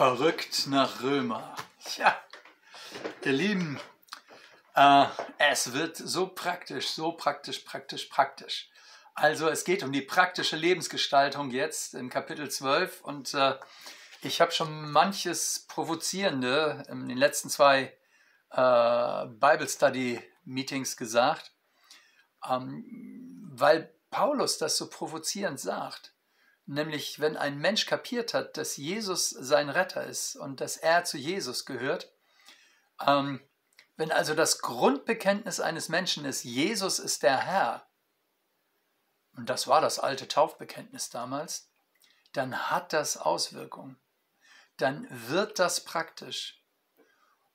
Verrückt nach Römer. Tja, ihr Lieben, äh, es wird so praktisch, so praktisch, praktisch, praktisch. Also es geht um die praktische Lebensgestaltung jetzt in Kapitel 12 und äh, ich habe schon manches Provozierende in den letzten zwei äh, Bible Study Meetings gesagt, ähm, weil Paulus das so provozierend sagt. Nämlich, wenn ein Mensch kapiert hat, dass Jesus sein Retter ist und dass er zu Jesus gehört, ähm, wenn also das Grundbekenntnis eines Menschen ist, Jesus ist der Herr, und das war das alte Taufbekenntnis damals, dann hat das Auswirkungen. Dann wird das praktisch.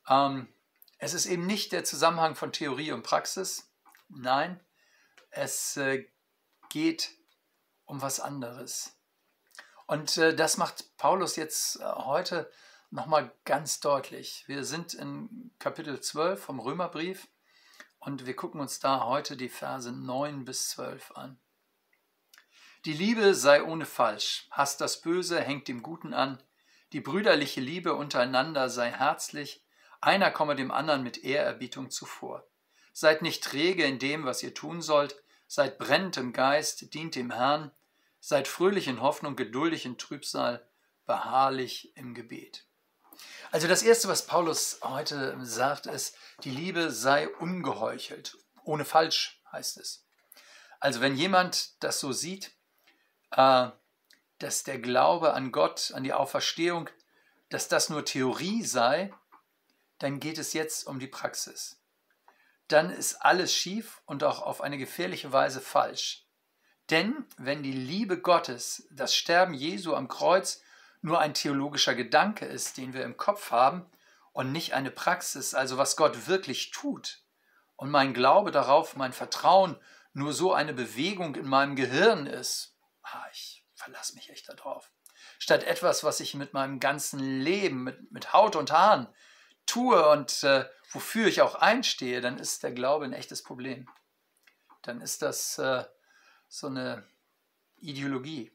Ähm, es ist eben nicht der Zusammenhang von Theorie und Praxis. Nein, es äh, geht um was anderes. Und äh, das macht Paulus jetzt äh, heute nochmal ganz deutlich. Wir sind in Kapitel 12 vom Römerbrief und wir gucken uns da heute die Verse 9 bis 12 an. Die Liebe sei ohne Falsch, hasst das Böse, hängt dem Guten an, die brüderliche Liebe untereinander sei herzlich, einer komme dem anderen mit Ehrerbietung zuvor. Seid nicht träge in dem, was ihr tun sollt, seid brennend im Geist, dient dem Herrn, Seid fröhlich in Hoffnung, geduldig in Trübsal, beharrlich im Gebet. Also das Erste, was Paulus heute sagt, ist, die Liebe sei ungeheuchelt. Ohne falsch heißt es. Also wenn jemand das so sieht, äh, dass der Glaube an Gott, an die Auferstehung, dass das nur Theorie sei, dann geht es jetzt um die Praxis. Dann ist alles schief und auch auf eine gefährliche Weise falsch. Denn wenn die Liebe Gottes, das Sterben Jesu am Kreuz nur ein theologischer Gedanke ist, den wir im Kopf haben und nicht eine Praxis, also was Gott wirklich tut, und mein Glaube darauf, mein Vertrauen nur so eine Bewegung in meinem Gehirn ist, ah, ich verlasse mich echt darauf. Statt etwas, was ich mit meinem ganzen Leben, mit, mit Haut und Haaren tue und äh, wofür ich auch einstehe, dann ist der Glaube ein echtes Problem. Dann ist das äh, so eine Ideologie.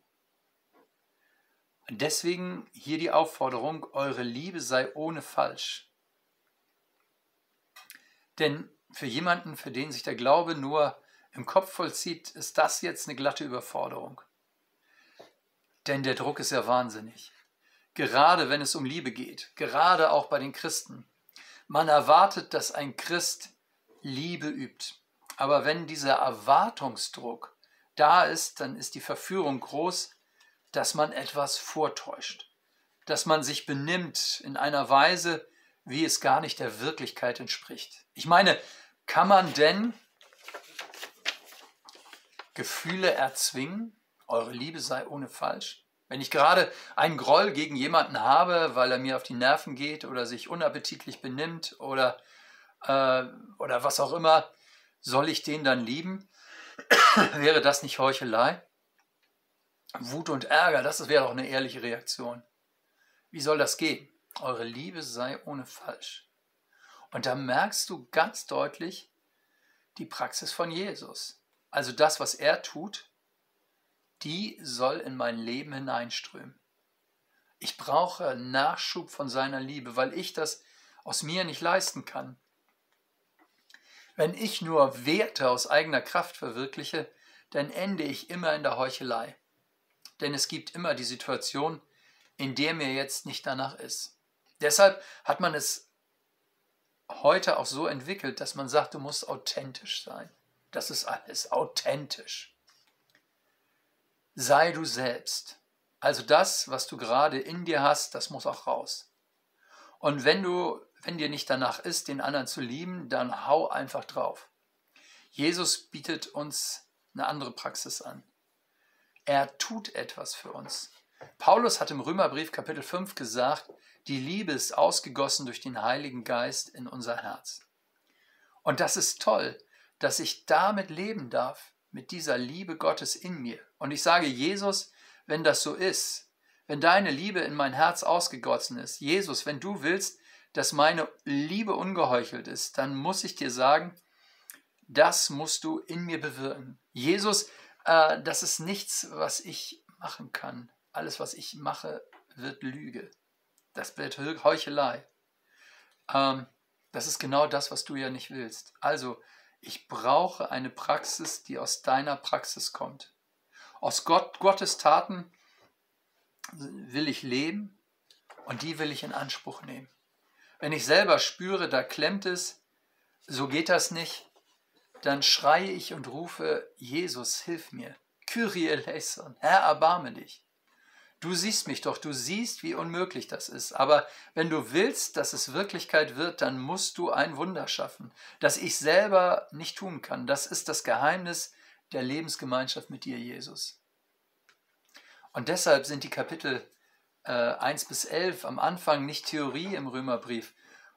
Und deswegen hier die Aufforderung, eure Liebe sei ohne falsch. Denn für jemanden, für den sich der Glaube nur im Kopf vollzieht, ist das jetzt eine glatte Überforderung. Denn der Druck ist ja wahnsinnig. Gerade wenn es um Liebe geht, gerade auch bei den Christen. Man erwartet, dass ein Christ Liebe übt. Aber wenn dieser Erwartungsdruck da ist, dann ist die Verführung groß, dass man etwas vortäuscht, dass man sich benimmt in einer Weise, wie es gar nicht der Wirklichkeit entspricht. Ich meine, kann man denn Gefühle erzwingen? Eure Liebe sei ohne falsch? Wenn ich gerade einen Groll gegen jemanden habe, weil er mir auf die Nerven geht oder sich unappetitlich benimmt oder, äh, oder was auch immer, soll ich den dann lieben? wäre das nicht Heuchelei? Wut und Ärger, das wäre doch eine ehrliche Reaktion. Wie soll das gehen? Eure Liebe sei ohne falsch. Und da merkst du ganz deutlich die Praxis von Jesus. Also das, was er tut, die soll in mein Leben hineinströmen. Ich brauche Nachschub von seiner Liebe, weil ich das aus mir nicht leisten kann. Wenn ich nur Werte aus eigener Kraft verwirkliche, dann ende ich immer in der Heuchelei. Denn es gibt immer die Situation, in der mir jetzt nicht danach ist. Deshalb hat man es heute auch so entwickelt, dass man sagt, du musst authentisch sein. Das ist alles authentisch. Sei du selbst. Also das, was du gerade in dir hast, das muss auch raus. Und wenn du wenn dir nicht danach ist, den anderen zu lieben, dann hau einfach drauf. Jesus bietet uns eine andere Praxis an. Er tut etwas für uns. Paulus hat im Römerbrief Kapitel 5 gesagt, die Liebe ist ausgegossen durch den Heiligen Geist in unser Herz. Und das ist toll, dass ich damit leben darf, mit dieser Liebe Gottes in mir. Und ich sage, Jesus, wenn das so ist, wenn deine Liebe in mein Herz ausgegossen ist, Jesus, wenn du willst, dass meine Liebe ungeheuchelt ist, dann muss ich dir sagen, das musst du in mir bewirken. Jesus, äh, das ist nichts, was ich machen kann. Alles, was ich mache, wird Lüge. Das wird Heuchelei. Ähm, das ist genau das, was du ja nicht willst. Also, ich brauche eine Praxis, die aus deiner Praxis kommt. Aus Gott, Gottes Taten will ich leben und die will ich in Anspruch nehmen. Wenn ich selber spüre, da klemmt es, so geht das nicht, dann schreie ich und rufe, Jesus, hilf mir. Kyrie eleison, Herr, erbarme dich. Du siehst mich doch, du siehst, wie unmöglich das ist. Aber wenn du willst, dass es Wirklichkeit wird, dann musst du ein Wunder schaffen, das ich selber nicht tun kann. Das ist das Geheimnis der Lebensgemeinschaft mit dir, Jesus. Und deshalb sind die Kapitel äh, 1 bis 11 am Anfang nicht Theorie im Römerbrief,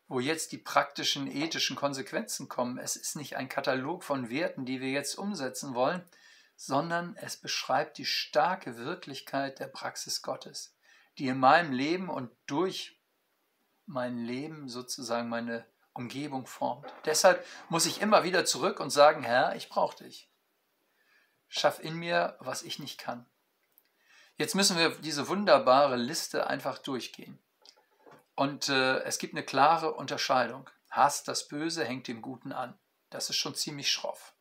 wo jetzt die praktischen ethischen Konsequenzen kommen. Es ist nicht ein Katalog von Werten, die wir jetzt umsetzen wollen, sondern es beschreibt die starke Wirklichkeit der Praxis Gottes, die in meinem Leben und durch mein Leben sozusagen meine Umgebung formt. Deshalb muss ich immer wieder zurück und sagen, Herr, ich brauche dich. Schaff in mir, was ich nicht kann. Jetzt müssen wir diese wunderbare Liste einfach durchgehen. Und äh, es gibt eine klare Unterscheidung. Hass das Böse hängt dem Guten an. Das ist schon ziemlich schroff.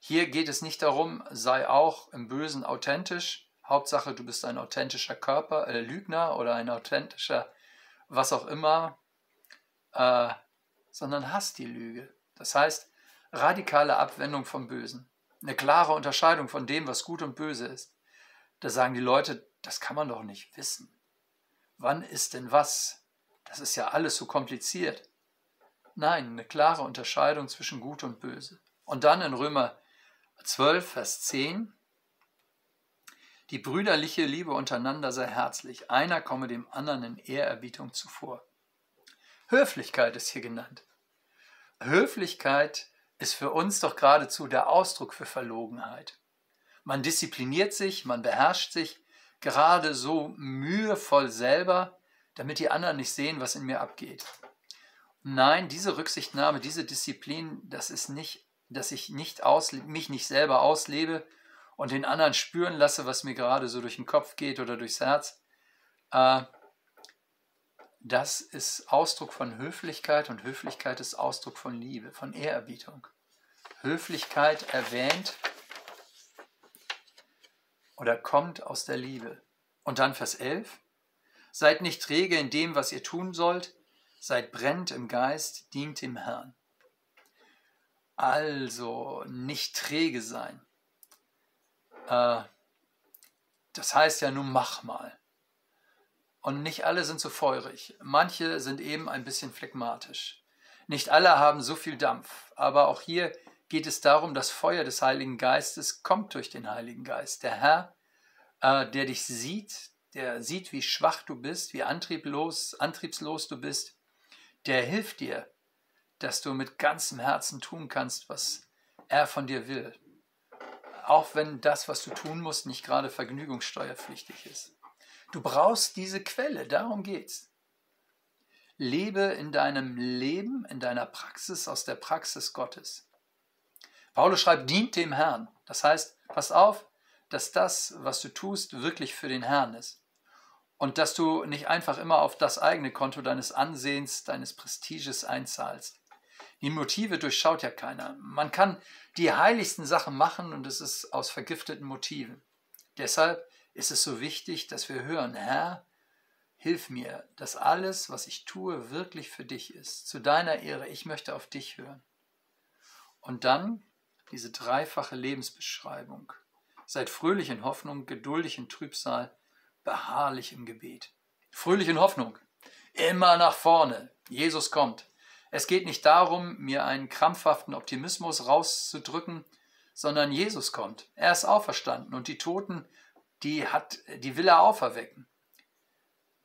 Hier geht es nicht darum, sei auch im Bösen authentisch. Hauptsache, du bist ein authentischer Körper, äh, Lügner oder ein authentischer was auch immer, äh, sondern hass die Lüge. Das heißt, radikale Abwendung vom Bösen. Eine klare Unterscheidung von dem, was gut und böse ist. Da sagen die Leute, das kann man doch nicht wissen. Wann ist denn was? Das ist ja alles so kompliziert. Nein, eine klare Unterscheidung zwischen Gut und Böse. Und dann in Römer 12, Vers 10, die brüderliche Liebe untereinander sei herzlich, einer komme dem anderen in Ehrerbietung zuvor. Höflichkeit ist hier genannt. Höflichkeit ist für uns doch geradezu der Ausdruck für Verlogenheit. Man diszipliniert sich, man beherrscht sich gerade so mühevoll selber, damit die anderen nicht sehen, was in mir abgeht. Nein, diese Rücksichtnahme, diese Disziplin, das ist nicht, dass ich nicht mich nicht selber auslebe und den anderen spüren lasse, was mir gerade so durch den Kopf geht oder durchs Herz. Äh, das ist Ausdruck von Höflichkeit und Höflichkeit ist Ausdruck von Liebe, von Ehrerbietung. Höflichkeit erwähnt oder kommt aus der Liebe. Und dann Vers 11. Seid nicht träge in dem, was ihr tun sollt, seid brennt im Geist, dient dem Herrn. Also nicht träge sein. Äh, das heißt ja nun mach mal. Und nicht alle sind so feurig. Manche sind eben ein bisschen phlegmatisch. Nicht alle haben so viel Dampf. Aber auch hier geht es darum, das Feuer des Heiligen Geistes kommt durch den Heiligen Geist. Der Herr, äh, der dich sieht, der sieht, wie schwach du bist, wie antrieblos, antriebslos du bist, der hilft dir, dass du mit ganzem Herzen tun kannst, was er von dir will. Auch wenn das, was du tun musst, nicht gerade vergnügungssteuerpflichtig ist. Du brauchst diese Quelle, darum geht's. Lebe in deinem Leben, in deiner Praxis aus der Praxis Gottes. Paulus schreibt, dient dem Herrn. Das heißt, pass auf, dass das, was du tust, wirklich für den Herrn ist. Und dass du nicht einfach immer auf das eigene Konto deines Ansehens, deines Prestiges einzahlst. Die Motive durchschaut ja keiner. Man kann die heiligsten Sachen machen und es ist aus vergifteten Motiven. Deshalb ist es so wichtig, dass wir hören, Herr, hilf mir, dass alles, was ich tue, wirklich für dich ist. Zu deiner Ehre, ich möchte auf dich hören. Und dann diese dreifache Lebensbeschreibung. Seid fröhlich in Hoffnung, geduldig in Trübsal, beharrlich im Gebet. Fröhlich in Hoffnung. Immer nach vorne. Jesus kommt. Es geht nicht darum, mir einen krampfhaften Optimismus rauszudrücken, sondern Jesus kommt. Er ist auferstanden und die Toten, die hat, die will er auferwecken.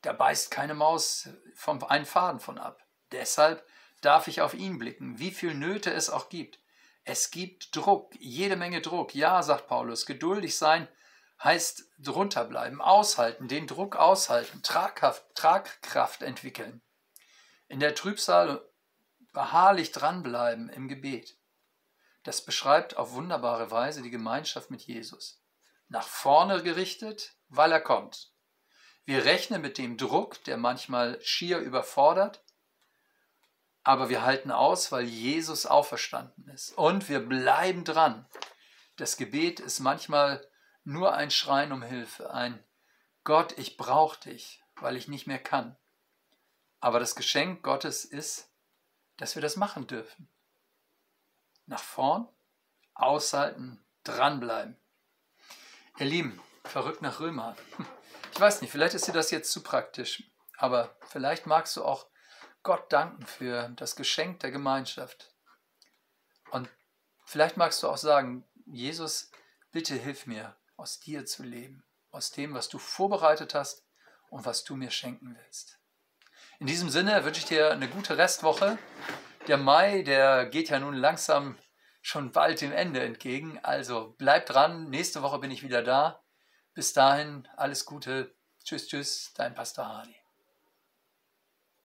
Da beißt keine Maus vom einen Faden von ab. Deshalb darf ich auf ihn blicken, wie viel Nöte es auch gibt. Es gibt Druck, jede Menge Druck. Ja, sagt Paulus, geduldig sein heißt drunter bleiben, aushalten, den Druck aushalten, Tragkraft, Tragkraft entwickeln. In der Trübsal beharrlich dranbleiben im Gebet. Das beschreibt auf wunderbare Weise die Gemeinschaft mit Jesus. Nach vorne gerichtet, weil er kommt. Wir rechnen mit dem Druck, der manchmal schier überfordert, aber wir halten aus, weil Jesus auferstanden ist. Und wir bleiben dran. Das Gebet ist manchmal nur ein Schreien um Hilfe, ein Gott, ich brauche dich, weil ich nicht mehr kann. Aber das Geschenk Gottes ist, dass wir das machen dürfen. Nach vorn, aushalten, dranbleiben. Ihr Lieben, verrückt nach Römer. Ich weiß nicht, vielleicht ist dir das jetzt zu praktisch, aber vielleicht magst du auch Gott danken für das Geschenk der Gemeinschaft. Und vielleicht magst du auch sagen, Jesus, bitte hilf mir, aus dir zu leben, aus dem, was du vorbereitet hast und was du mir schenken willst. In diesem Sinne wünsche ich dir eine gute Restwoche. Der Mai, der geht ja nun langsam schon bald dem Ende entgegen. Also bleib dran. Nächste Woche bin ich wieder da. Bis dahin alles Gute. Tschüss, tschüss, dein Pastor Hardy.